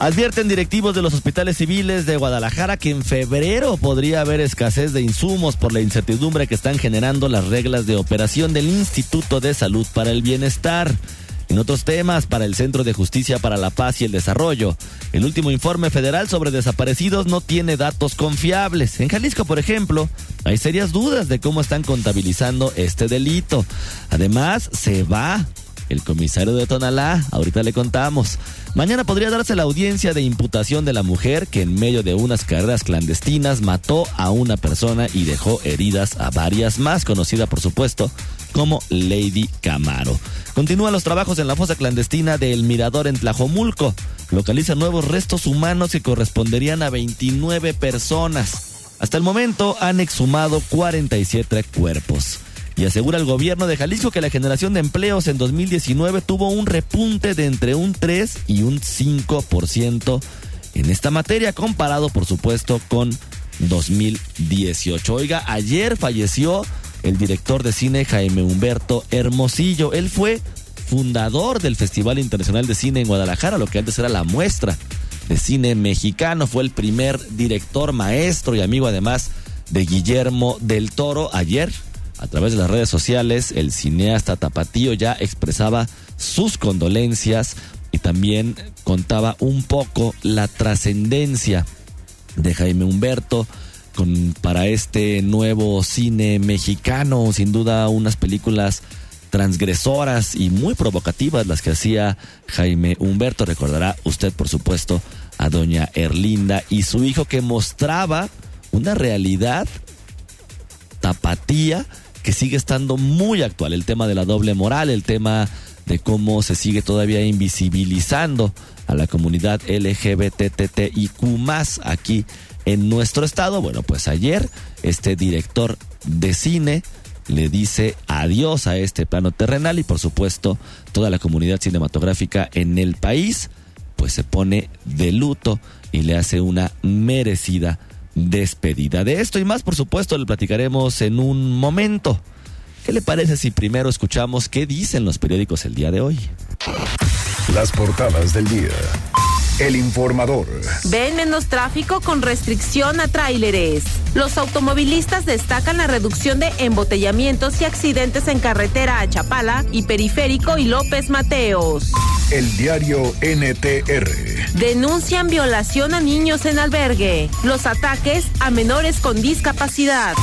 Advierten directivos de los hospitales civiles de Guadalajara que en febrero podría haber escasez de insumos por la incertidumbre que están generando las reglas de operación del Instituto de Salud para el Bienestar. En otros temas, para el Centro de Justicia para la Paz y el Desarrollo, el último informe federal sobre desaparecidos no tiene datos confiables. En Jalisco, por ejemplo, hay serias dudas de cómo están contabilizando este delito. Además, se va el comisario de Tonalá, ahorita le contamos. Mañana podría darse la audiencia de imputación de la mujer que en medio de unas carreras clandestinas mató a una persona y dejó heridas a varias más, conocida por supuesto como Lady Camaro. Continúan los trabajos en la fosa clandestina del Mirador en Tlajomulco. Localiza nuevos restos humanos que corresponderían a 29 personas. Hasta el momento han exhumado 47 cuerpos y asegura el gobierno de Jalisco que la generación de empleos en 2019 tuvo un repunte de entre un 3 y un 5% en esta materia, comparado por supuesto con 2018. Oiga, ayer falleció el director de cine Jaime Humberto Hermosillo. Él fue fundador del Festival Internacional de Cine en Guadalajara, lo que antes era la muestra de cine mexicano. Fue el primer director, maestro y amigo además de Guillermo del Toro. Ayer a través de las redes sociales, el cineasta Tapatío ya expresaba sus condolencias y también contaba un poco la trascendencia de Jaime Humberto con, para este nuevo cine mexicano, sin duda unas películas transgresoras y muy provocativas las que hacía Jaime Humberto. Recordará usted, por supuesto, a doña Erlinda y su hijo que mostraba una realidad tapatía que sigue estando muy actual. El tema de la doble moral, el tema de cómo se sigue todavía invisibilizando a la comunidad LGBTTIQ aquí en nuestro estado. Bueno, pues ayer este director de cine le dice adiós a este plano terrenal y por supuesto toda la comunidad cinematográfica en el país pues se pone de luto y le hace una merecida despedida. De esto y más, por supuesto, le platicaremos en un momento. ¿Qué le parece si primero escuchamos qué dicen los periódicos el día de hoy? Las portadas del día. El informador. Ven menos tráfico con restricción a tráileres. Los automovilistas destacan la reducción de embotellamientos y accidentes en carretera a Chapala y Periférico y López Mateos. El diario NTR. Denuncian violación a niños en albergue. Los ataques a menores con discapacidad.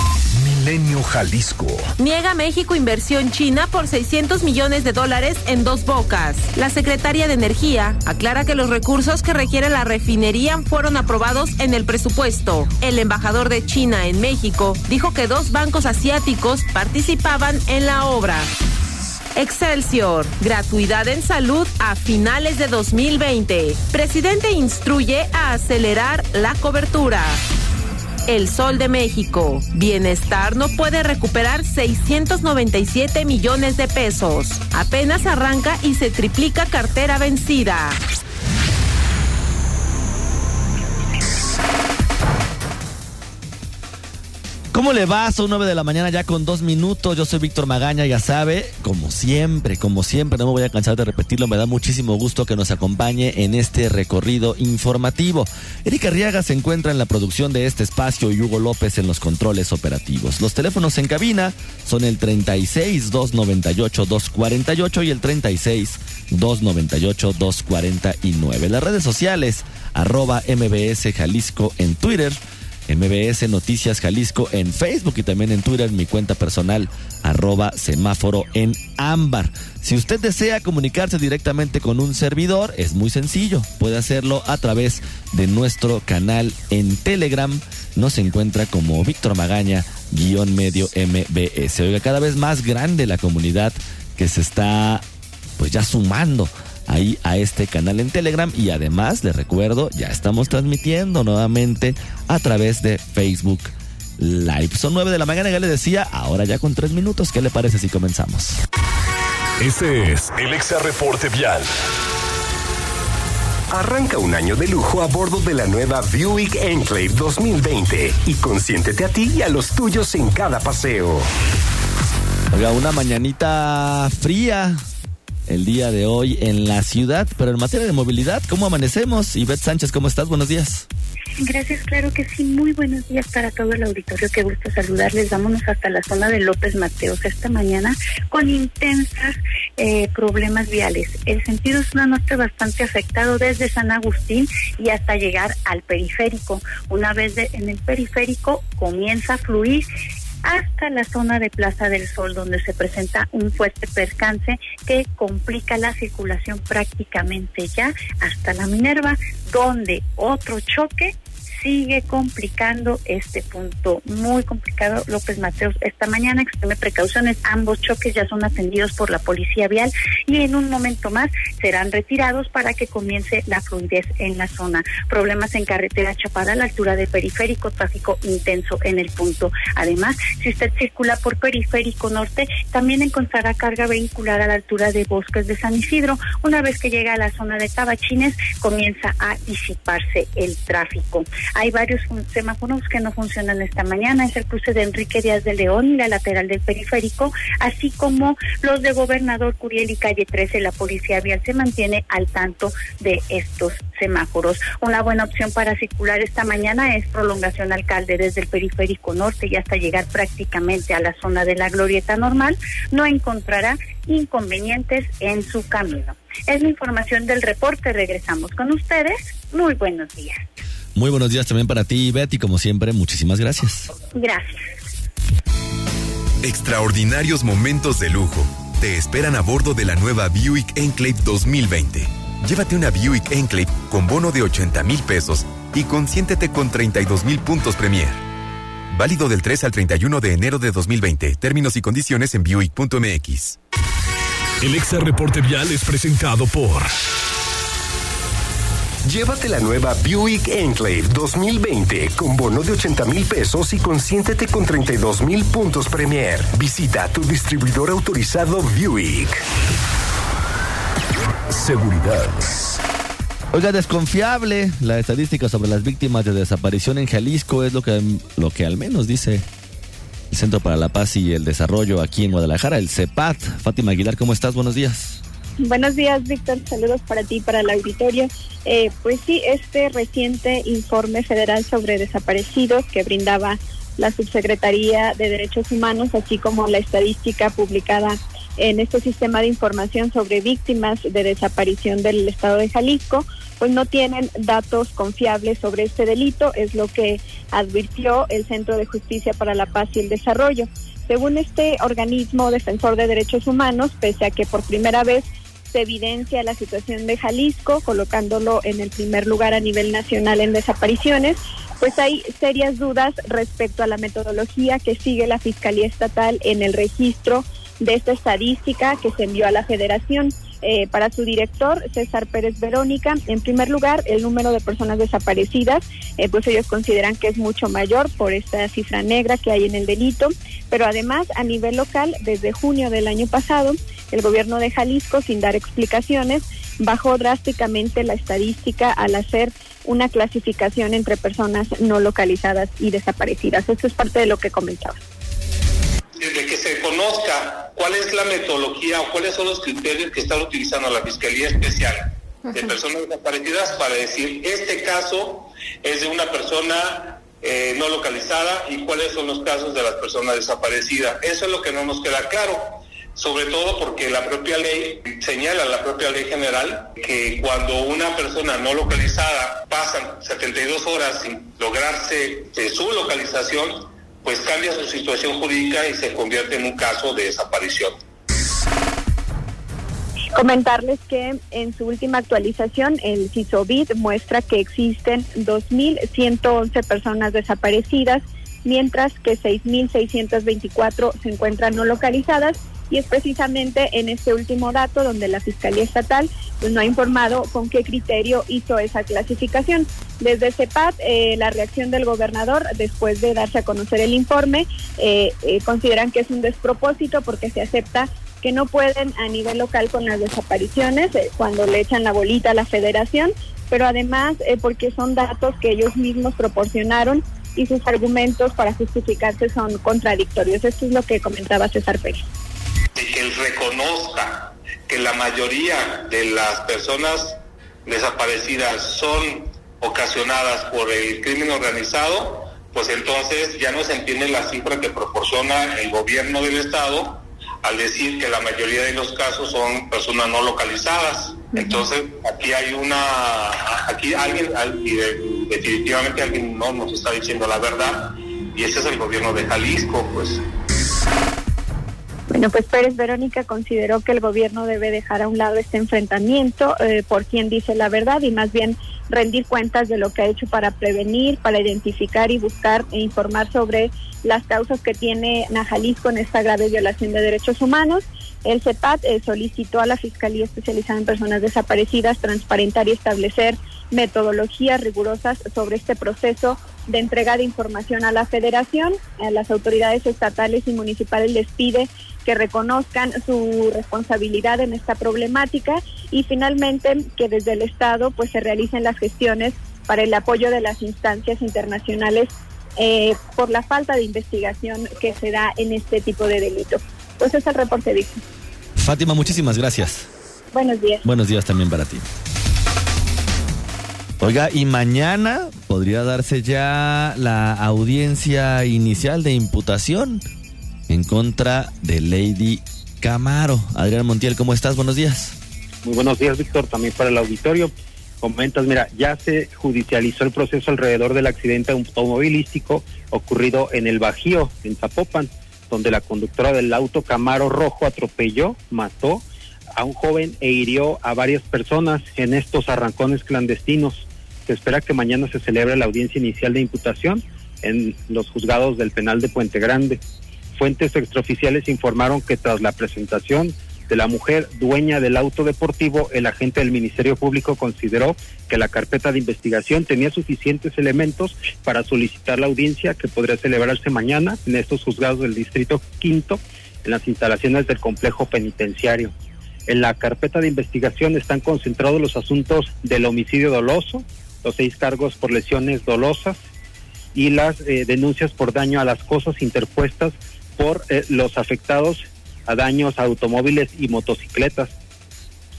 Milenio Jalisco. Niega México inversión china por 600 millones de dólares en dos bocas. La secretaria de Energía aclara que los recursos que requiere la refinería fueron aprobados en el presupuesto. El embajador de China en México dijo que dos bancos asiáticos participaban en la obra. Excelsior, gratuidad en salud a finales de 2020. Presidente instruye a acelerar la cobertura. El Sol de México. Bienestar no puede recuperar 697 millones de pesos. Apenas arranca y se triplica cartera vencida. ¿Cómo le va? Son nueve de la mañana ya con dos minutos. Yo soy Víctor Magaña, ya sabe, como siempre, como siempre, no me voy a cansar de repetirlo. Me da muchísimo gusto que nos acompañe en este recorrido informativo. Erika Riaga se encuentra en la producción de este espacio y Hugo López en los controles operativos. Los teléfonos en cabina son el 36 298 248 y el 36 298 249. Las redes sociales, arroba MBS Jalisco en Twitter MBS Noticias Jalisco en Facebook y también en Twitter, mi cuenta personal, arroba semáforo en ámbar. Si usted desea comunicarse directamente con un servidor, es muy sencillo. Puede hacerlo a través de nuestro canal en Telegram. Nos encuentra como Víctor Magaña, guion medio MBS. Oiga, cada vez más grande la comunidad que se está pues ya sumando ahí a este canal en Telegram y además les recuerdo, ya estamos transmitiendo nuevamente a través de Facebook live. Son nueve de la mañana, ya le decía, ahora ya con tres minutos. ¿Qué le parece si comenzamos? Este es el Exa Reporte Vial. Arranca un año de lujo a bordo de la nueva Buick Enclave 2020 y consiéntete a ti y a los tuyos en cada paseo. Oiga, una mañanita fría el día de hoy en la ciudad, pero en materia de movilidad, ¿cómo amanecemos? Ivette Sánchez, ¿cómo estás? Buenos días. Gracias, claro que sí. Muy buenos días para todo el auditorio. Qué gusto saludarles. Vámonos hasta la zona de López Mateos esta mañana con intensas eh, problemas viales. El sentido es una norte bastante afectado desde San Agustín y hasta llegar al periférico. Una vez en el periférico comienza a fluir hasta la zona de Plaza del Sol, donde se presenta un fuerte percance que complica la circulación prácticamente ya hasta la Minerva, donde otro choque sigue complicando este punto. Muy complicado, López Mateos. Esta mañana extreme precauciones. Ambos choques ya son atendidos por la policía vial y en un momento más serán retirados para que comience la fluidez en la zona. Problemas en carretera Chapada a la altura de periférico, tráfico intenso en el punto. Además, si usted circula por periférico norte, también encontrará carga vehicular a la altura de Bosques de San Isidro. Una vez que llega a la zona de Tabachines, comienza a disiparse el tráfico. Hay varios semáforos que no funcionan esta mañana. Es el cruce de Enrique Díaz de León y la lateral del periférico, así como los de Gobernador Curiel y Calle 13. La Policía Vial se mantiene al tanto de estos semáforos. Una buena opción para circular esta mañana es prolongación alcalde desde el periférico norte y hasta llegar prácticamente a la zona de la glorieta normal. No encontrará inconvenientes en su camino. Es la información del reporte. Regresamos con ustedes. Muy buenos días. Muy buenos días también para ti, Betty. Como siempre, muchísimas gracias. Gracias. Extraordinarios momentos de lujo te esperan a bordo de la nueva Buick Enclave 2020. Llévate una Buick Enclave con bono de 80 mil pesos y consiéntete con 32 mil puntos Premier. Válido del 3 al 31 de enero de 2020. Términos y condiciones en Buick.mx. El Exa Reporte Vial es presentado por. Llévate la nueva Buick Enclave 2020 con bono de 80 mil pesos y consiéntete con 32 mil puntos Premier. Visita tu distribuidor autorizado Buick. Seguridad. Oiga, desconfiable. La estadística sobre las víctimas de desaparición en Jalisco es lo que, lo que al menos dice el Centro para la Paz y el Desarrollo aquí en Guadalajara, el CEPAT. Fátima Aguilar, ¿cómo estás? Buenos días. Buenos días, Víctor. Saludos para ti para el auditorio. Eh, pues sí, este reciente informe federal sobre desaparecidos que brindaba la Subsecretaría de Derechos Humanos, así como la estadística publicada en este sistema de información sobre víctimas de desaparición del estado de Jalisco, pues no tienen datos confiables sobre este delito, es lo que advirtió el Centro de Justicia para la Paz y el Desarrollo. Según este organismo defensor de derechos humanos, pese a que por primera vez se evidencia la situación de Jalisco, colocándolo en el primer lugar a nivel nacional en desapariciones, pues hay serias dudas respecto a la metodología que sigue la Fiscalía Estatal en el registro de esta estadística que se envió a la Federación. Eh, para su director, César Pérez Verónica, en primer lugar, el número de personas desaparecidas, eh, pues ellos consideran que es mucho mayor por esta cifra negra que hay en el delito, pero además a nivel local, desde junio del año pasado, el gobierno de Jalisco, sin dar explicaciones, bajó drásticamente la estadística al hacer una clasificación entre personas no localizadas y desaparecidas. Esto es parte de lo que comentaba. Desde que se conozca cuál es la metodología o cuáles son los criterios que está utilizando la Fiscalía Especial de Personas Desaparecidas para decir, este caso es de una persona eh, no localizada y cuáles son los casos de las personas desaparecidas. Eso es lo que no nos queda claro sobre todo porque la propia ley señala, la propia ley general, que cuando una persona no localizada pasa 72 horas sin lograrse eh, su localización, pues cambia su situación jurídica y se convierte en un caso de desaparición. Comentarles que en su última actualización, el CISOBID muestra que existen 2.111 personas desaparecidas, mientras que 6.624 se encuentran no localizadas y es precisamente en este último dato donde la Fiscalía Estatal pues, no ha informado con qué criterio hizo esa clasificación. Desde CEPAT, eh, la reacción del gobernador, después de darse a conocer el informe, eh, eh, consideran que es un despropósito porque se acepta que no pueden a nivel local con las desapariciones cuando le echan la bolita a la federación, pero además porque son datos que ellos mismos proporcionaron y sus argumentos para justificarse son contradictorios. Esto es lo que comentaba César Pérez que él reconozca que la mayoría de las personas desaparecidas son ocasionadas por el crimen organizado, pues entonces ya no se entiende la cifra que proporciona el gobierno del Estado al decir que la mayoría de los casos son personas no localizadas. Entonces, aquí hay una, aquí alguien, definitivamente alguien no nos está diciendo la verdad, y ese es el gobierno de Jalisco, pues. Bueno, pues Pérez Verónica consideró que el gobierno debe dejar a un lado este enfrentamiento eh, por quien dice la verdad y más bien rendir cuentas de lo que ha hecho para prevenir, para identificar y buscar e informar sobre las causas que tiene Najalisco en esta grave violación de derechos humanos. El CEPAT eh, solicitó a la Fiscalía Especializada en Personas Desaparecidas transparentar y establecer metodologías rigurosas sobre este proceso de entrega de información a la federación. A las autoridades estatales y municipales les pide que reconozcan su responsabilidad en esta problemática y finalmente que desde el Estado pues se realicen las gestiones para el apoyo de las instancias internacionales eh, por la falta de investigación que se da en este tipo de delito. Pues es el reporte, Víctor. Fátima, muchísimas gracias. Buenos días. Buenos días también para ti. Oiga, y mañana podría darse ya la audiencia inicial de imputación en contra de Lady Camaro. Adrián Montiel, ¿cómo estás? Buenos días. Muy buenos días, Víctor, también para el auditorio. Comentas, mira, ya se judicializó el proceso alrededor del accidente automovilístico ocurrido en el Bajío, en Zapopan, donde la conductora del auto Camaro Rojo atropelló, mató a un joven e hirió a varias personas en estos arrancones clandestinos. Se espera que mañana se celebre la audiencia inicial de imputación en los juzgados del penal de Puente Grande. Fuentes extraoficiales informaron que tras la presentación de la mujer dueña del auto deportivo, el agente del Ministerio Público consideró que la carpeta de investigación tenía suficientes elementos para solicitar la audiencia que podría celebrarse mañana en estos juzgados del Distrito Quinto, en las instalaciones del complejo penitenciario. En la carpeta de investigación están concentrados los asuntos del homicidio doloso, los seis cargos por lesiones dolosas y las eh, denuncias por daño a las cosas interpuestas por eh, los afectados a daños a automóviles y motocicletas.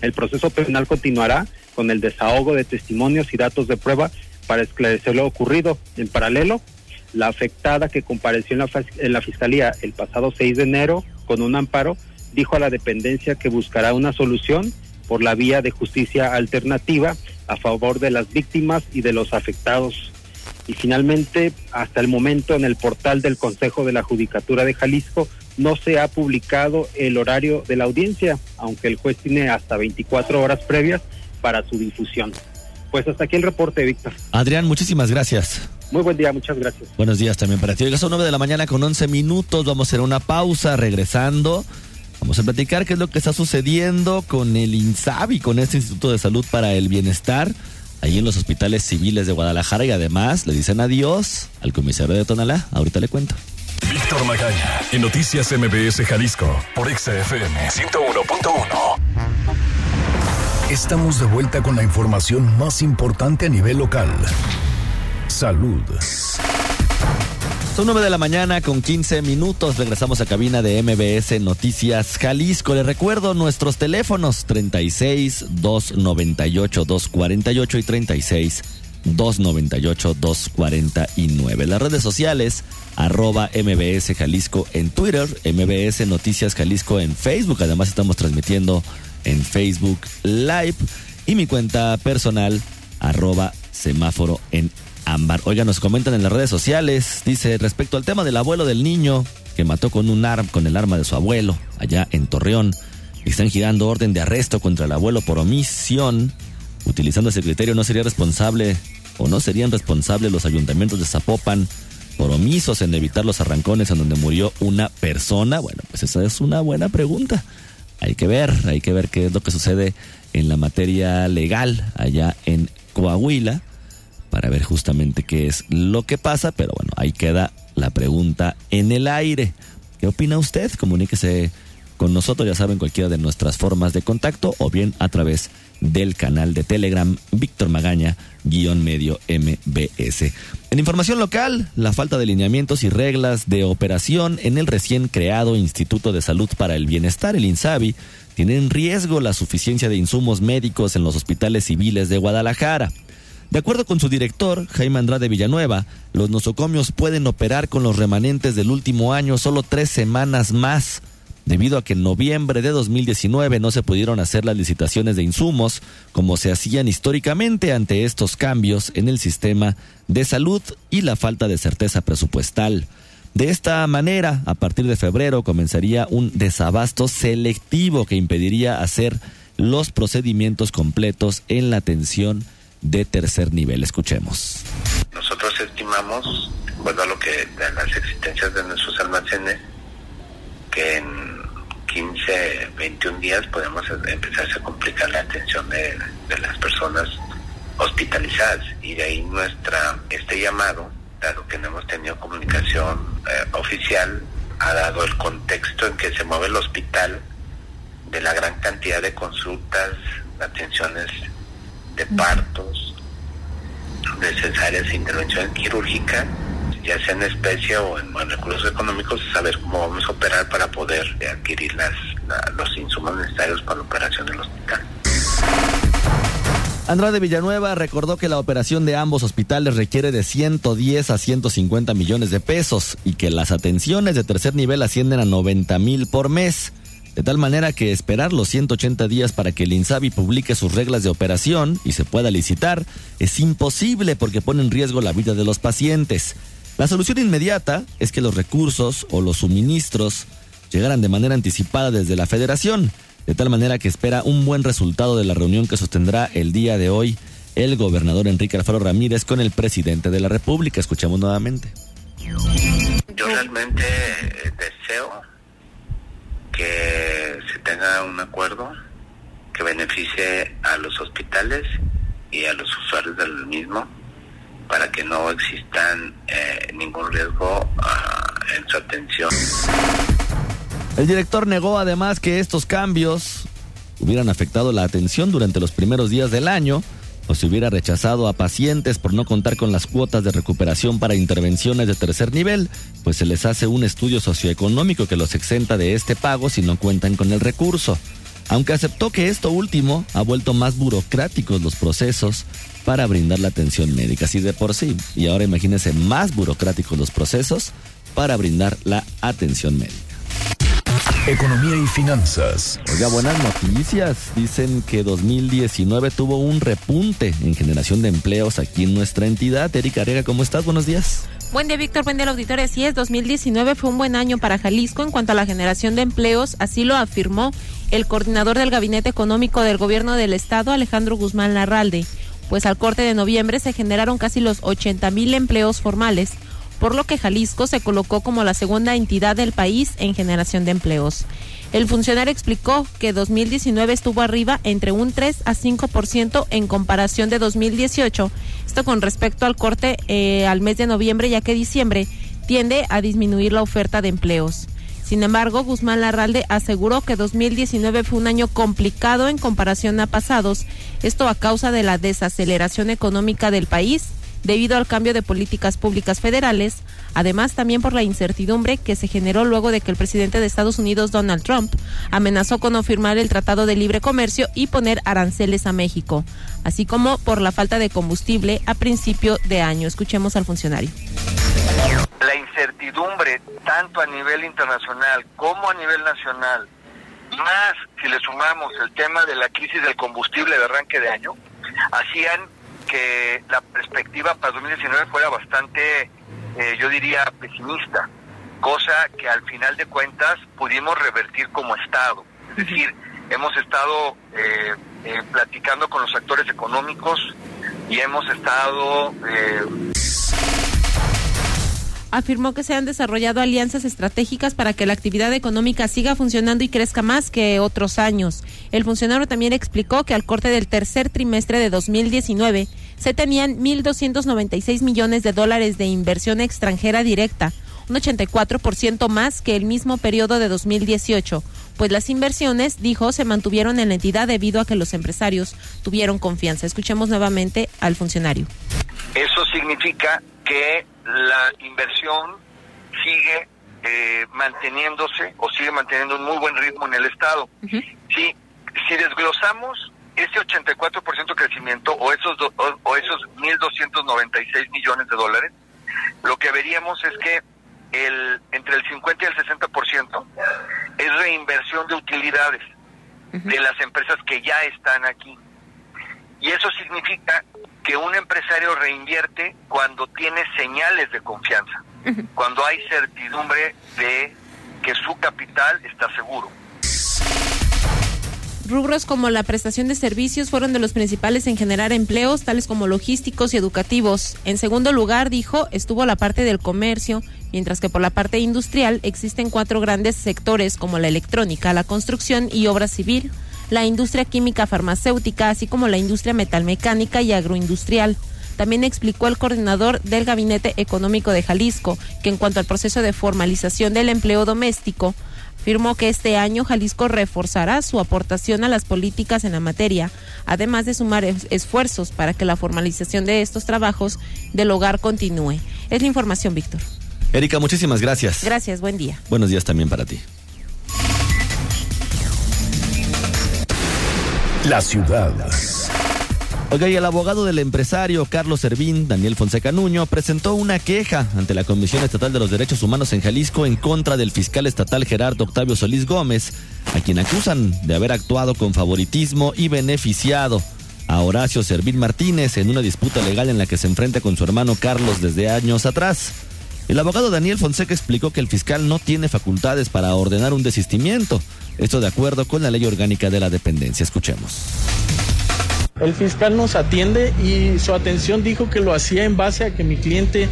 El proceso penal continuará con el desahogo de testimonios y datos de prueba para esclarecer lo ocurrido. En paralelo, la afectada que compareció en la, en la Fiscalía el pasado 6 de enero con un amparo dijo a la dependencia que buscará una solución por la vía de justicia alternativa a favor de las víctimas y de los afectados. Y finalmente, hasta el momento en el portal del Consejo de la Judicatura de Jalisco no se ha publicado el horario de la audiencia, aunque el juez tiene hasta 24 horas previas para su difusión. Pues hasta aquí el reporte, Víctor. Adrián, muchísimas gracias. Muy buen día, muchas gracias. Buenos días también para ti. Oiga, son 9 de la mañana con 11 minutos. Vamos a hacer una pausa regresando. Vamos a platicar qué es lo que está sucediendo con el INSABI, con este Instituto de Salud para el Bienestar, ahí en los hospitales civiles de Guadalajara y además le dicen adiós al comisario de Tonalá. Ahorita le cuento. Víctor Magaña, en Noticias MBS Jalisco, por XFM 101.1. Estamos de vuelta con la información más importante a nivel local. Salud. Son 9 de la mañana con 15 minutos. Regresamos a cabina de MBS Noticias Jalisco. Les recuerdo nuestros teléfonos 36 298 248 y 36 298 249. Las redes sociales arroba MBS Jalisco en Twitter, MBS Noticias Jalisco en Facebook. Además estamos transmitiendo en Facebook Live y mi cuenta personal arroba semáforo en ámbar. Oiga, nos comentan en las redes sociales, dice, respecto al tema del abuelo del niño que mató con un arma, con el arma de su abuelo, allá en Torreón, están girando orden de arresto contra el abuelo por omisión. Utilizando ese criterio, no sería responsable o no serían responsables los ayuntamientos de Zapopan por omisos en evitar los arrancones en donde murió una persona? Bueno, pues esa es una buena pregunta. Hay que ver, hay que ver qué es lo que sucede en la materia legal allá en Coahuila para ver justamente qué es lo que pasa, pero bueno, ahí queda la pregunta en el aire. ¿Qué opina usted? Comuníquese con nosotros, ya saben, cualquiera de nuestras formas de contacto o bien a través del canal de Telegram Víctor Magaña guion medio MBS. En información local, la falta de lineamientos y reglas de operación en el recién creado Instituto de Salud para el Bienestar, el INSABI, tiene en riesgo la suficiencia de insumos médicos en los hospitales civiles de Guadalajara. De acuerdo con su director, Jaime Andrade Villanueva, los nosocomios pueden operar con los remanentes del último año solo tres semanas más, debido a que en noviembre de 2019 no se pudieron hacer las licitaciones de insumos como se hacían históricamente ante estos cambios en el sistema de salud y la falta de certeza presupuestal. De esta manera, a partir de febrero comenzaría un desabasto selectivo que impediría hacer los procedimientos completos en la atención de tercer nivel. Escuchemos. Nosotros estimamos, bueno, lo que de las existencias de nuestros almacenes, que en 15, 21 días podemos empezar a complicar la atención de, las personas hospitalizadas y de ahí nuestra este llamado, dado que no hemos tenido comunicación eh, oficial, ha dado el contexto en que se mueve el hospital de la gran cantidad de consultas, atenciones de partos, necesarias e intervención quirúrgica, ya sea en especie o en, recursos económicos, saber cómo vamos a operar para poder adquirir las, los insumos necesarios para la operación del hospital. Andrade Villanueva recordó que la operación de ambos hospitales requiere de 110 a 150 millones de pesos y que las atenciones de tercer nivel ascienden a 90 mil por mes de tal manera que esperar los 180 días para que el INSABI publique sus reglas de operación y se pueda licitar es imposible porque pone en riesgo la vida de los pacientes. La solución inmediata es que los recursos o los suministros llegaran de manera anticipada desde la federación, de tal manera que espera un buen resultado de la reunión que sostendrá el día de hoy el gobernador Enrique Alfaro Ramírez con el presidente de la República. Escuchamos nuevamente. Yo realmente eh, deseo que que beneficie a los hospitales y a los usuarios del mismo para que no existan eh, ningún riesgo ah, en su atención. El director negó además que estos cambios hubieran afectado la atención durante los primeros días del año o si hubiera rechazado a pacientes por no contar con las cuotas de recuperación para intervenciones de tercer nivel, pues se les hace un estudio socioeconómico que los exenta de este pago si no cuentan con el recurso. Aunque aceptó que esto último ha vuelto más burocráticos los procesos para brindar la atención médica, así de por sí. Y ahora imagínense más burocráticos los procesos para brindar la atención médica. Economía y finanzas. Oiga, buenas noticias. Dicen que 2019 tuvo un repunte en generación de empleos aquí en nuestra entidad. Erika Arega, ¿cómo estás? Buenos días. Buen día, Víctor. Buen día, auditorio. Así es, 2019 fue un buen año para Jalisco en cuanto a la generación de empleos. Así lo afirmó el coordinador del Gabinete Económico del Gobierno del Estado, Alejandro Guzmán Larralde. Pues al corte de noviembre se generaron casi los 80 mil empleos formales por lo que Jalisco se colocó como la segunda entidad del país en generación de empleos. El funcionario explicó que 2019 estuvo arriba entre un 3 a 5% en comparación de 2018, esto con respecto al corte eh, al mes de noviembre, ya que diciembre tiende a disminuir la oferta de empleos. Sin embargo, Guzmán Larralde aseguró que 2019 fue un año complicado en comparación a pasados, esto a causa de la desaceleración económica del país debido al cambio de políticas públicas federales, además también por la incertidumbre que se generó luego de que el presidente de Estados Unidos, Donald Trump, amenazó con no firmar el Tratado de Libre Comercio y poner aranceles a México, así como por la falta de combustible a principio de año. Escuchemos al funcionario. Incertidumbre, tanto a nivel internacional como a nivel nacional, más si le sumamos el tema de la crisis del combustible de arranque de año, hacían que la perspectiva para 2019 fuera bastante, eh, yo diría, pesimista, cosa que al final de cuentas pudimos revertir como Estado. Es decir, hemos estado eh, eh, platicando con los actores económicos y hemos estado afirmó que se han desarrollado alianzas estratégicas para que la actividad económica siga funcionando y crezca más que otros años. El funcionario también explicó que al corte del tercer trimestre de 2019 se tenían 1.296 millones de dólares de inversión extranjera directa, un 84% más que el mismo periodo de 2018, pues las inversiones, dijo, se mantuvieron en la entidad debido a que los empresarios tuvieron confianza. Escuchemos nuevamente al funcionario. Eso significa que la inversión sigue eh, manteniéndose o sigue manteniendo un muy buen ritmo en el Estado. si, si desglosamos ese 84% de crecimiento o esos, o, esos 1.296 millones de dólares, lo que veríamos es que el, entre el 50 y el 60% es reinversión de utilidades de las empresas que ya están aquí. Y eso significa que un empresario reinvierte cuando tiene señales de confianza, cuando hay certidumbre de que su capital está seguro. Rubros como la prestación de servicios fueron de los principales en generar empleos, tales como logísticos y educativos. En segundo lugar, dijo, estuvo la parte del comercio, mientras que por la parte industrial existen cuatro grandes sectores como la electrónica, la construcción y obra civil, la industria química farmacéutica, así como la industria metalmecánica y agroindustrial. También explicó el coordinador del Gabinete Económico de Jalisco que en cuanto al proceso de formalización del empleo doméstico, afirmó que este año Jalisco reforzará su aportación a las políticas en la materia, además de sumar esfuerzos para que la formalización de estos trabajos del hogar continúe. Es la información, Víctor. Erika, muchísimas gracias. Gracias, buen día. Buenos días también para ti. La ciudad. Y el abogado del empresario Carlos Servín, Daniel Fonseca Nuño, presentó una queja ante la Comisión Estatal de los Derechos Humanos en Jalisco en contra del fiscal estatal Gerardo Octavio Solís Gómez, a quien acusan de haber actuado con favoritismo y beneficiado a Horacio Servín Martínez en una disputa legal en la que se enfrenta con su hermano Carlos desde años atrás. El abogado Daniel Fonseca explicó que el fiscal no tiene facultades para ordenar un desistimiento, esto de acuerdo con la ley orgánica de la dependencia. Escuchemos. El fiscal nos atiende y su atención dijo que lo hacía en base a que mi cliente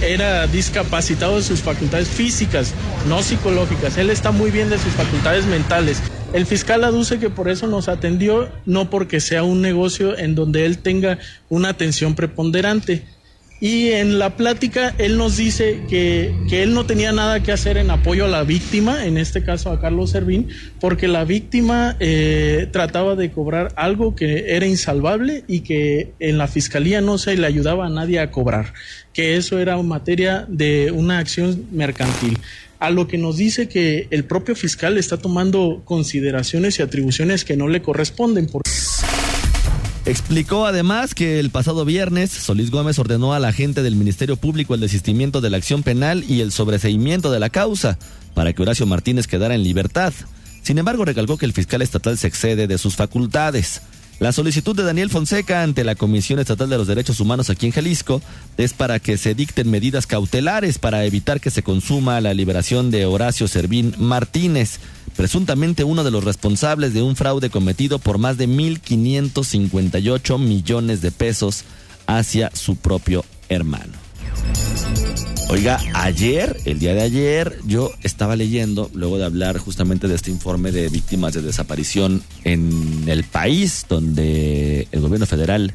era discapacitado de sus facultades físicas, no psicológicas. Él está muy bien de sus facultades mentales. El fiscal aduce que por eso nos atendió, no porque sea un negocio en donde él tenga una atención preponderante. Y en la plática él nos dice que, él no tenía nada que hacer en apoyo a la víctima, en este caso a Carlos Servín, porque la víctima eh, trataba de cobrar algo que era insalvable y que en la fiscalía no se le ayudaba a nadie a cobrar, que eso era materia de una acción mercantil a lo que nos dice que el propio fiscal está tomando consideraciones y atribuciones que no le corresponden. Por... Explicó además que el pasado viernes Solís Gómez ordenó a la gente del Ministerio Público el desistimiento de la acción penal y el sobreseimiento de la causa para que Horacio Martínez quedara en libertad. Sin embargo, recalcó que el fiscal estatal se excede de sus facultades. La solicitud de Daniel Fonseca ante la Comisión Estatal de los Derechos Humanos aquí en Jalisco es para que se dicten medidas cautelares para evitar que se consuma la liberación de Horacio Servín Martínez presuntamente uno de los responsables de un fraude cometido por más de 1.558 millones de pesos hacia su propio hermano. Oiga, ayer, el día de ayer, yo estaba leyendo, luego de hablar justamente de este informe de víctimas de desaparición en el país, donde el gobierno federal,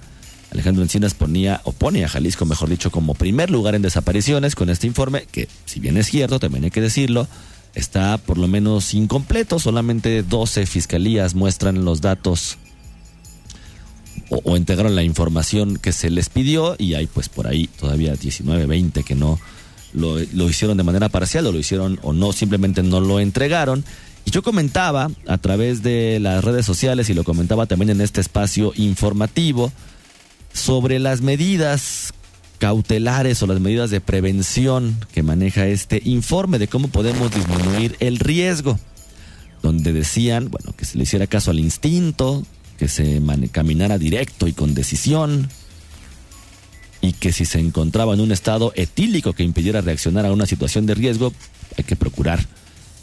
Alejandro Encinas, ponía, o pone a Jalisco, mejor dicho, como primer lugar en desapariciones con este informe, que si bien es cierto, también hay que decirlo, está por lo menos incompleto, solamente 12 fiscalías muestran los datos o, o, integraron la información que se les pidió y hay pues por ahí todavía 19, 20 que no lo, lo hicieron de manera parcial o lo hicieron o no, simplemente no lo entregaron. Y yo comentaba a través de las redes sociales y lo comentaba también en este espacio informativo sobre las medidas cautelares o las medidas de prevención que maneja este informe de cómo podemos disminuir el riesgo, donde decían, bueno, que se le hiciera caso al instinto, que se caminara directo y con decisión, y que si se encontraba en un estado etílico que impidiera reaccionar a una situación de riesgo, hay que procurar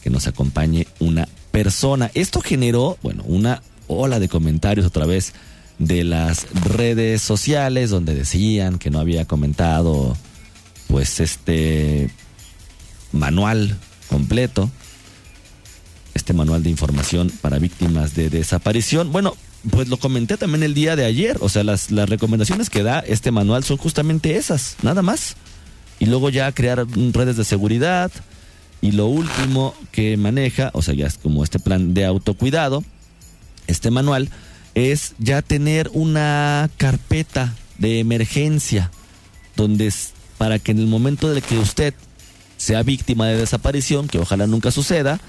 que nos acompañe una persona. Esto generó, bueno, una ola de comentarios otra vez de las redes sociales donde decían que no había comentado pues este manual completo, este manual de información para víctimas de desaparición. Bueno, pues lo comenté también el día de ayer, o sea, las, las recomendaciones que da este manual son justamente esas, nada más. Y luego ya crear redes de seguridad. Y lo último que maneja, o sea, ya es como este plan de autocuidado, este manual, es ya tener una carpeta de emergencia, donde para que en el momento de que usted sea víctima de desaparición, que ojalá nunca suceda,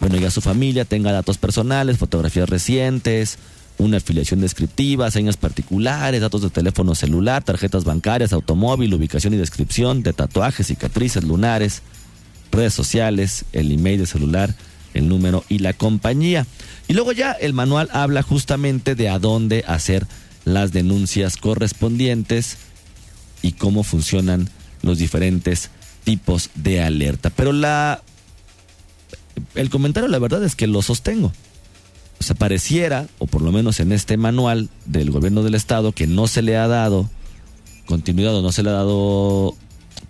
bueno, ya su familia tenga datos personales, fotografías recientes, una afiliación descriptiva, señas particulares, datos de teléfono celular, tarjetas bancarias, automóvil, ubicación y descripción de tatuajes, cicatrices lunares, redes sociales, el email de celular, el número y la compañía. Y luego ya el manual habla justamente de a dónde hacer las denuncias correspondientes y cómo funcionan los diferentes tipos de alerta. Pero la el comentario la verdad es que lo sostengo. O sea, pareciera, o por lo menos en este manual del gobierno del estado, que no se le ha dado continuidad o no se le ha dado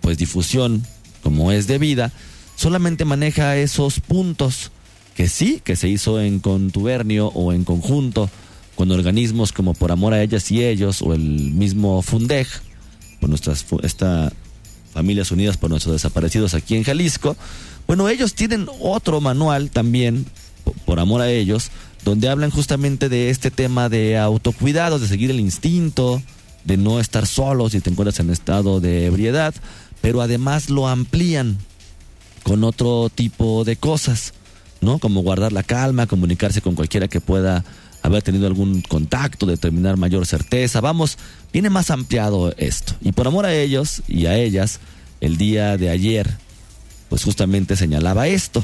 pues difusión como es debida, solamente maneja esos puntos que sí, que se hizo en contubernio o en conjunto con organismos como Por Amor a Ellas y Ellos o el mismo FUNDEG, por nuestras esta Familias Unidas por Nuestros Desaparecidos aquí en Jalisco. Bueno, ellos tienen otro manual también, por amor a ellos, donde hablan justamente de este tema de autocuidado, de seguir el instinto, de no estar solo si te encuentras en estado de ebriedad, pero además lo amplían con otro tipo de cosas, ¿no? Como guardar la calma, comunicarse con cualquiera que pueda haber tenido algún contacto, determinar mayor certeza. Vamos, viene más ampliado esto. Y por amor a ellos y a ellas, el día de ayer, pues justamente señalaba esto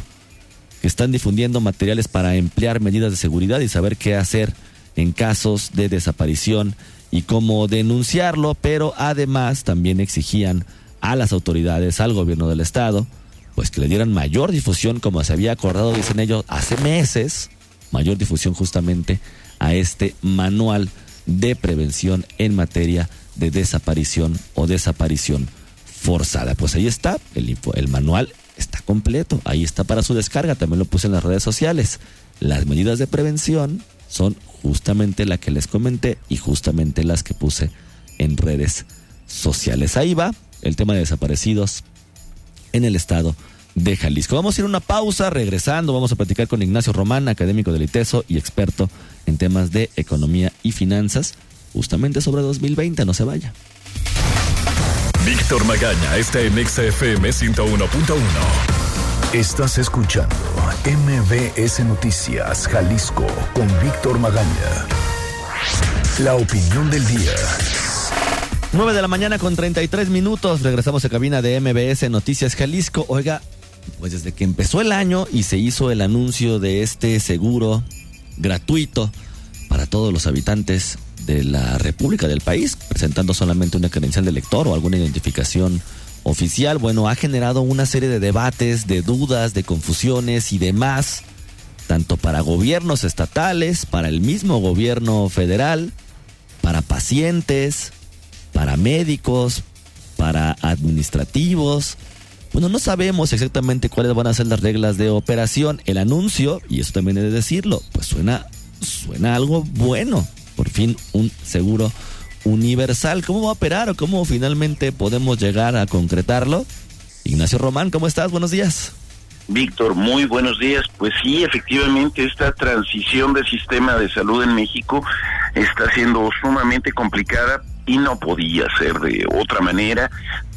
que están difundiendo materiales para emplear medidas de seguridad y saber qué hacer en casos de desaparición y cómo denunciarlo, pero además también exigían a las autoridades, al gobierno del estado, pues que le dieran mayor difusión, como se había acordado, dicen ellos, hace meses, mayor difusión justamente a este manual de prevención en materia de desaparición o desaparición forzada. Pues ahí está el, el manual está completo, ahí está para su descarga, también lo puse en las redes sociales. Las medidas de prevención son justamente la que les comenté y justamente las que puse en redes sociales. Ahí va el tema de desaparecidos en el estado de Jalisco. Vamos a ir a una pausa, regresando vamos a platicar con Ignacio Román, académico del ITESO y experto en temas de economía y finanzas, justamente sobre 2020, no se vaya. Víctor Magaña está en XFM 101.1. Estás escuchando MBS Noticias Jalisco con Víctor Magaña. La opinión del día. 9 de la mañana con 33 minutos. Regresamos a cabina de MBS Noticias Jalisco. Oiga, pues desde que empezó el año y se hizo el anuncio de este seguro gratuito para todos los habitantes de la República del país, presentando solamente una credencial de lector o alguna identificación oficial, bueno, ha generado una serie de debates, de dudas, de confusiones y demás, tanto para gobiernos estatales, para el mismo gobierno federal, para pacientes, para médicos, para administrativos. Bueno, no sabemos exactamente cuáles van a ser las reglas de operación. El anuncio, y eso también he de decirlo, pues suena, suena algo bueno por fin un seguro universal. ¿Cómo va a operar o cómo finalmente podemos llegar a concretarlo? Ignacio Román, ¿cómo estás? Buenos días. Víctor, muy buenos días. Pues sí, efectivamente, esta transición del sistema de salud en México está siendo sumamente complicada y no podía ser de otra manera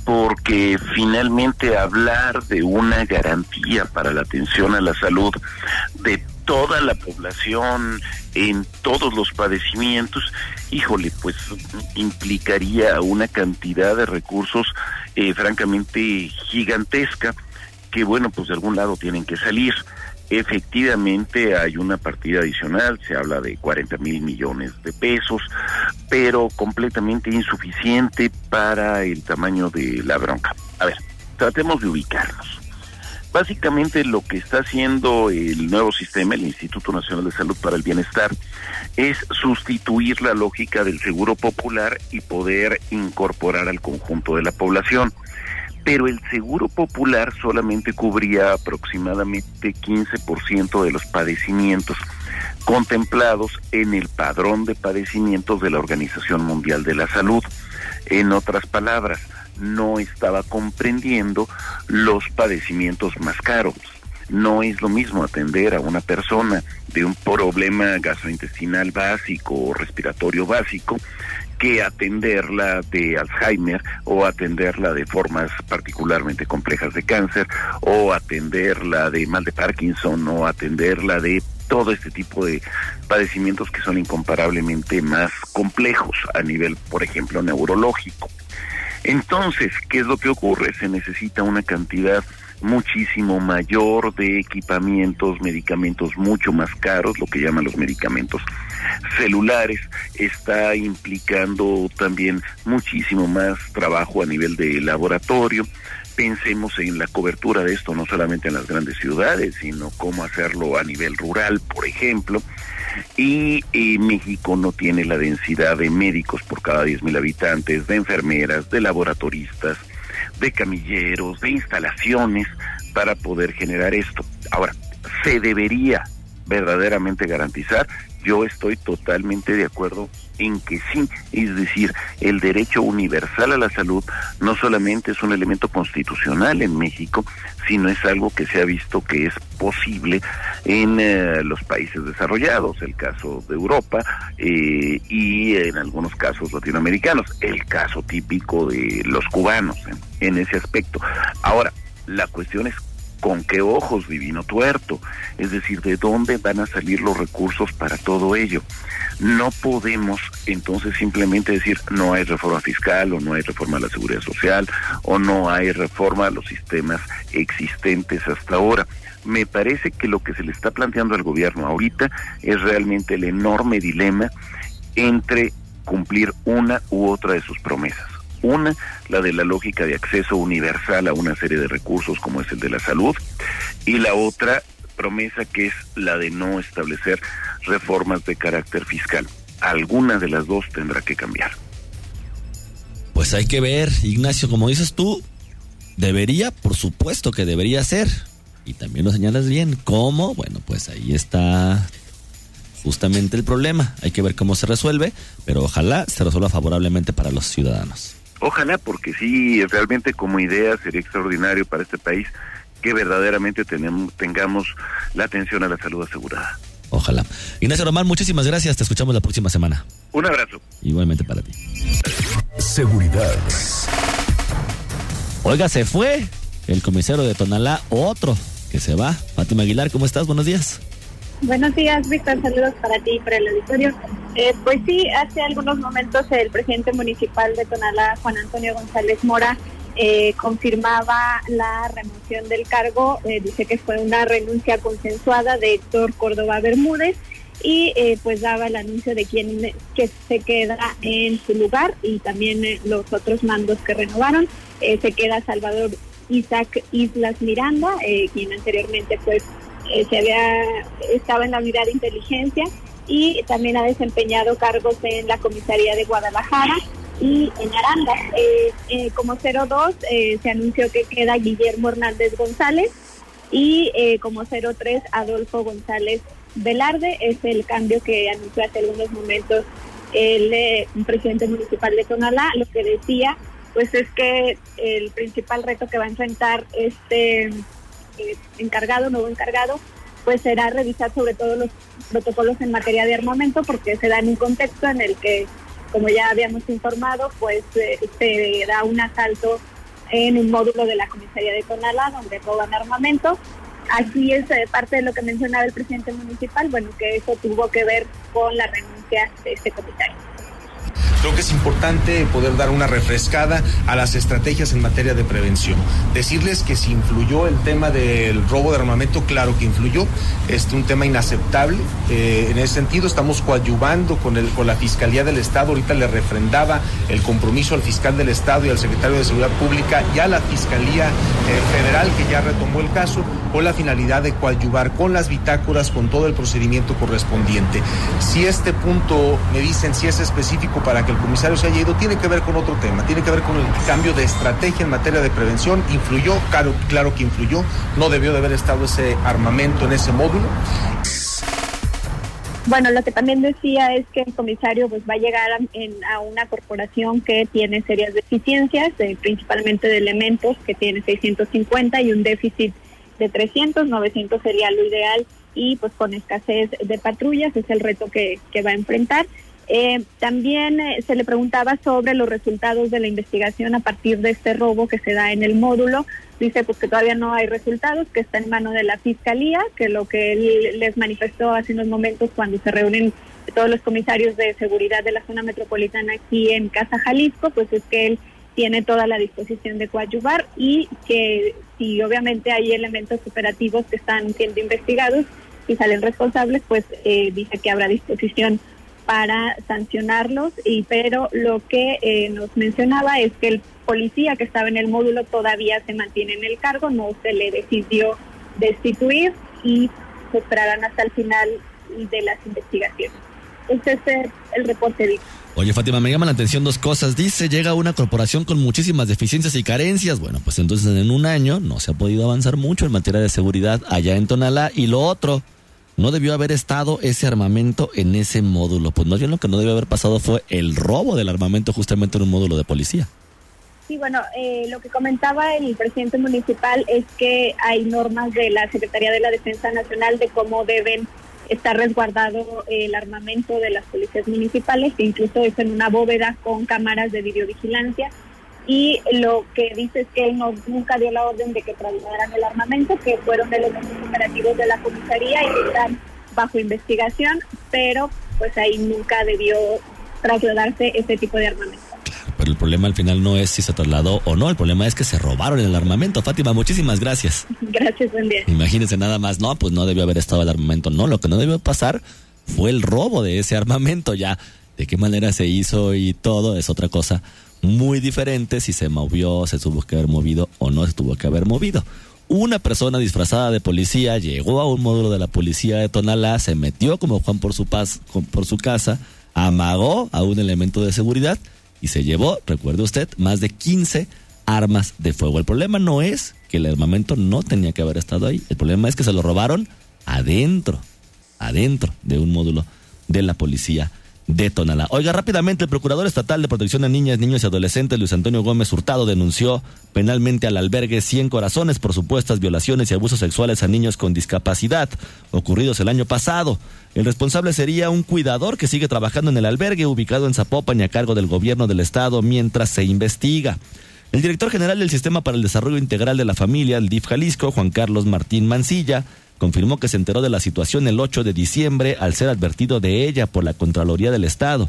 porque finalmente hablar de una garantía para la atención a la salud de toda la población en todos los padecimientos, híjole, pues implicaría una cantidad de recursos eh, francamente gigantesca que bueno, pues de algún lado tienen que salir. Efectivamente hay una partida adicional, se habla de 40 mil millones de pesos, pero completamente insuficiente para el tamaño de la bronca. A ver, tratemos de ubicarnos. Básicamente lo que está haciendo el nuevo sistema, el Instituto Nacional de Salud para el Bienestar, es sustituir la lógica del seguro popular y poder incorporar al conjunto de la población. Pero el seguro popular solamente cubría aproximadamente 15% de los padecimientos contemplados en el padrón de padecimientos de la Organización Mundial de la Salud. En otras palabras, no estaba comprendiendo los padecimientos más caros. No es lo mismo atender a una persona de un problema gastrointestinal básico o respiratorio básico que atenderla de Alzheimer o atenderla de formas particularmente complejas de cáncer o atenderla de mal de Parkinson o atenderla de todo este tipo de padecimientos que son incomparablemente más complejos a nivel, por ejemplo, neurológico. Entonces, ¿qué es lo que ocurre? Se necesita una cantidad muchísimo mayor de equipamientos, medicamentos mucho más caros, lo que llaman los medicamentos celulares, está implicando también muchísimo más trabajo a nivel de laboratorio. Pensemos en la cobertura de esto no solamente en las grandes ciudades, sino cómo hacerlo a nivel rural, por ejemplo. Y, México no tiene la densidad de médicos por cada 10.000 habitantes, de enfermeras, de laboratoristas, de camilleros, de instalaciones para poder generar esto. Ahora, se debería verdaderamente garantizar yo estoy totalmente de acuerdo en que sí, es decir, el derecho universal a la salud no solamente es un elemento constitucional en México, sino es algo que se ha visto que es posible en eh, los países desarrollados, el caso de Europa eh, y en algunos casos latinoamericanos, el caso típico de los cubanos en ese aspecto. Ahora, la cuestión es con qué ojos divino tuerto, es decir, de dónde van a salir los recursos para todo ello. No podemos entonces simplemente decir no hay reforma fiscal o no hay reforma a la seguridad social o no hay reforma a los sistemas existentes hasta ahora. Me parece que lo que se le está planteando al gobierno ahorita es realmente el enorme dilema entre cumplir una u otra de sus promesas. Una, la de la lógica de acceso universal a una serie de recursos como es el de la salud, y la otra promesa que es la de no establecer reformas de carácter fiscal. Alguna de las dos tendrá que cambiar. Pues hay que ver, Ignacio, como dices tú, debería, por supuesto que debería ser. Y también lo señalas bien. ¿Cómo? Bueno, pues ahí está justamente el problema. Hay que ver cómo se resuelve, pero ojalá se resuelva favorablemente para los ciudadanos. Ojalá, porque sí, realmente como idea sería extraordinario para este país que verdaderamente tenemos, tengamos la atención a la salud asegurada. Ojalá. Ignacio Román, muchísimas gracias. Te escuchamos la próxima semana. Un abrazo. Igualmente para ti. Seguridad. Oiga, se fue el comisario de Tonalá, otro que se va. Fátima Aguilar, ¿cómo estás? Buenos días. Buenos días, Víctor. Saludos para ti y para el auditorio. Eh, pues sí, hace algunos momentos el presidente municipal de Tonalá, Juan Antonio González Mora, eh, confirmaba la remoción del cargo. Eh, dice que fue una renuncia consensuada de Héctor Córdoba Bermúdez y pues daba el anuncio de quién que se queda en su lugar y también los otros mandos que renovaron. se queda Salvador Isaac Islas Miranda, quien anteriormente fue eh, se había estaba en la unidad de inteligencia y también ha desempeñado cargos en la comisaría de Guadalajara y en Aranda. Eh, eh, como 02 se anunció que queda Guillermo Hernández González y como 03 Adolfo González Velarde. Es el cambio que anunció hace algunos momentos el presidente municipal de Tonalá. Lo que decía pues es que el principal reto que va a enfrentar este eh, encargado, nuevo encargado, pues será revisar sobre todo los protocolos en materia de armamento porque se da en un contexto en el que, como ya habíamos informado, pues eh, se da un asalto en un módulo de la comisaría de Tonalá donde roban armamento. Aquí es eh, parte de lo que mencionaba el presidente municipal, bueno, que eso tuvo que ver con la renuncia de este comisario. Creo que es importante poder dar una refrescada a las estrategias en materia de prevención. Decirles que si influyó el tema del robo de armamento, claro que influyó. Es un tema inaceptable. Eh, en ese sentido, estamos coadyuvando con, el, con la Fiscalía del Estado. Ahorita le refrendaba el compromiso al fiscal del Estado y al secretario de Seguridad Pública y a la Fiscalía eh, Federal, que ya retomó el caso, con la finalidad de coadyuvar con las bitácoras, con todo el procedimiento correspondiente. Si este punto me dicen si es específico, para que el comisario se haya ido tiene que ver con otro tema, tiene que ver con el cambio de estrategia en materia de prevención. Influyó, claro, claro que influyó, no debió de haber estado ese armamento en ese módulo. Bueno, lo que también decía es que el comisario pues va a llegar a, a una corporación que tiene serias deficiencias, principalmente de elementos, que tiene 650 y un déficit de 300, 900 sería lo ideal y pues con escasez de patrullas es el reto que, que va a enfrentar. Eh, también eh, se le preguntaba sobre los resultados de la investigación a partir de este robo que se da en el módulo. Dice pues que todavía no hay resultados, que está en mano de la fiscalía, que lo que él les manifestó hace unos momentos cuando se reúnen todos los comisarios de seguridad de la zona metropolitana aquí en Casa Jalisco, pues es que él tiene toda la disposición de coadyuvar y que si obviamente hay elementos operativos que están siendo investigados y salen responsables, pues eh, dice que habrá disposición para sancionarlos, y pero lo que eh, nos mencionaba es que el policía que estaba en el módulo todavía se mantiene en el cargo, no se le decidió destituir y se esperarán hasta el final de las investigaciones. Este es el reporte, Víctor. Oye, Fátima, me llaman la atención dos cosas. Dice, llega una corporación con muchísimas deficiencias y carencias. Bueno, pues entonces en un año no se ha podido avanzar mucho en materia de seguridad allá en Tonalá. Y lo otro, no debió haber estado ese armamento en ese módulo. Pues más bien lo que no debió haber pasado fue el robo del armamento justamente en un módulo de policía. Sí, bueno, eh, lo que comentaba el presidente municipal es que hay normas de la Secretaría de la Defensa Nacional de cómo deben estar resguardado el armamento de las policías municipales, incluso es en una bóveda con cámaras de videovigilancia y lo que dice es que él no, nunca dio la orden de que trasladaran el armamento, que fueron elementos operativos de la comisaría y que están bajo investigación, pero pues ahí nunca debió trasladarse ese tipo de armamento. Claro, pero el problema al final no es si se trasladó o no, el problema es que se robaron el armamento. Fátima, muchísimas gracias. Gracias, buen día. Imagínense nada más, no, pues no debió haber estado el armamento, no, lo que no debió pasar fue el robo de ese armamento ya. De qué manera se hizo y todo es otra cosa muy diferente si se movió, se tuvo que haber movido o no se tuvo que haber movido. Una persona disfrazada de policía llegó a un módulo de la policía de Tonalá, se metió como Juan por su, paz, por su casa, amagó a un elemento de seguridad y se llevó, recuerde usted, más de 15 armas de fuego. El problema no es que el armamento no tenía que haber estado ahí, el problema es que se lo robaron adentro, adentro de un módulo de la policía de. Oiga, rápidamente, el Procurador Estatal de Protección a Niñas, Niños y Adolescentes, Luis Antonio Gómez Hurtado, denunció penalmente al albergue 100 Corazones por supuestas violaciones y abusos sexuales a niños con discapacidad ocurridos el año pasado. El responsable sería un cuidador que sigue trabajando en el albergue ubicado en Zapopan y a cargo del gobierno del estado mientras se investiga. El director general del Sistema para el Desarrollo Integral de la Familia, el DIF Jalisco, Juan Carlos Martín Mancilla, confirmó que se enteró de la situación el 8 de diciembre al ser advertido de ella por la Contraloría del Estado.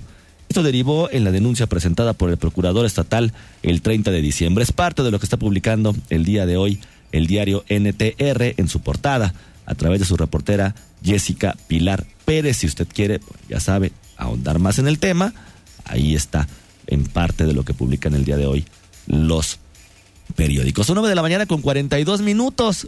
Esto derivó en la denuncia presentada por el Procurador Estatal el 30 de diciembre. Es parte de lo que está publicando el día de hoy el diario NTR en su portada a través de su reportera Jessica Pilar Pérez. Si usted quiere, ya sabe, ahondar más en el tema, ahí está en parte de lo que publican el día de hoy los periódicos. 9 de la mañana con 42 minutos.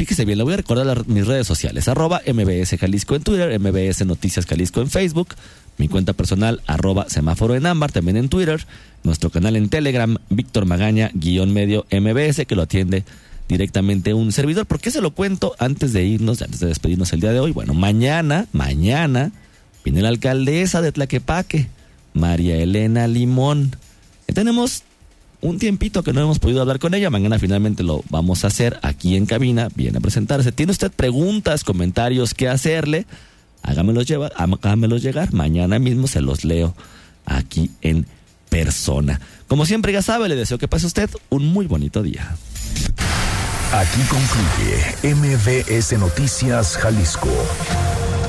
Fíjese bien, le voy a recordar mis redes sociales. Arroba MBS Jalisco en Twitter, MBS Noticias Jalisco en Facebook, mi cuenta personal, arroba semáforo en ámbar, también en Twitter, nuestro canal en Telegram, Víctor Magaña, guion medio MBS, que lo atiende directamente un servidor. ¿Por qué se lo cuento antes de irnos, antes de despedirnos el día de hoy? Bueno, mañana, mañana, viene la alcaldesa de Tlaquepaque, María Elena Limón. Tenemos un tiempito que no hemos podido hablar con ella. Mañana finalmente lo vamos a hacer aquí en cabina. Viene a presentarse. ¿Tiene usted preguntas, comentarios que hacerle? Hágamelos, llevar, hágamelos llegar. Mañana mismo se los leo aquí en persona. Como siempre ya sabe, le deseo que pase usted un muy bonito día. Aquí concluye MBS Noticias Jalisco.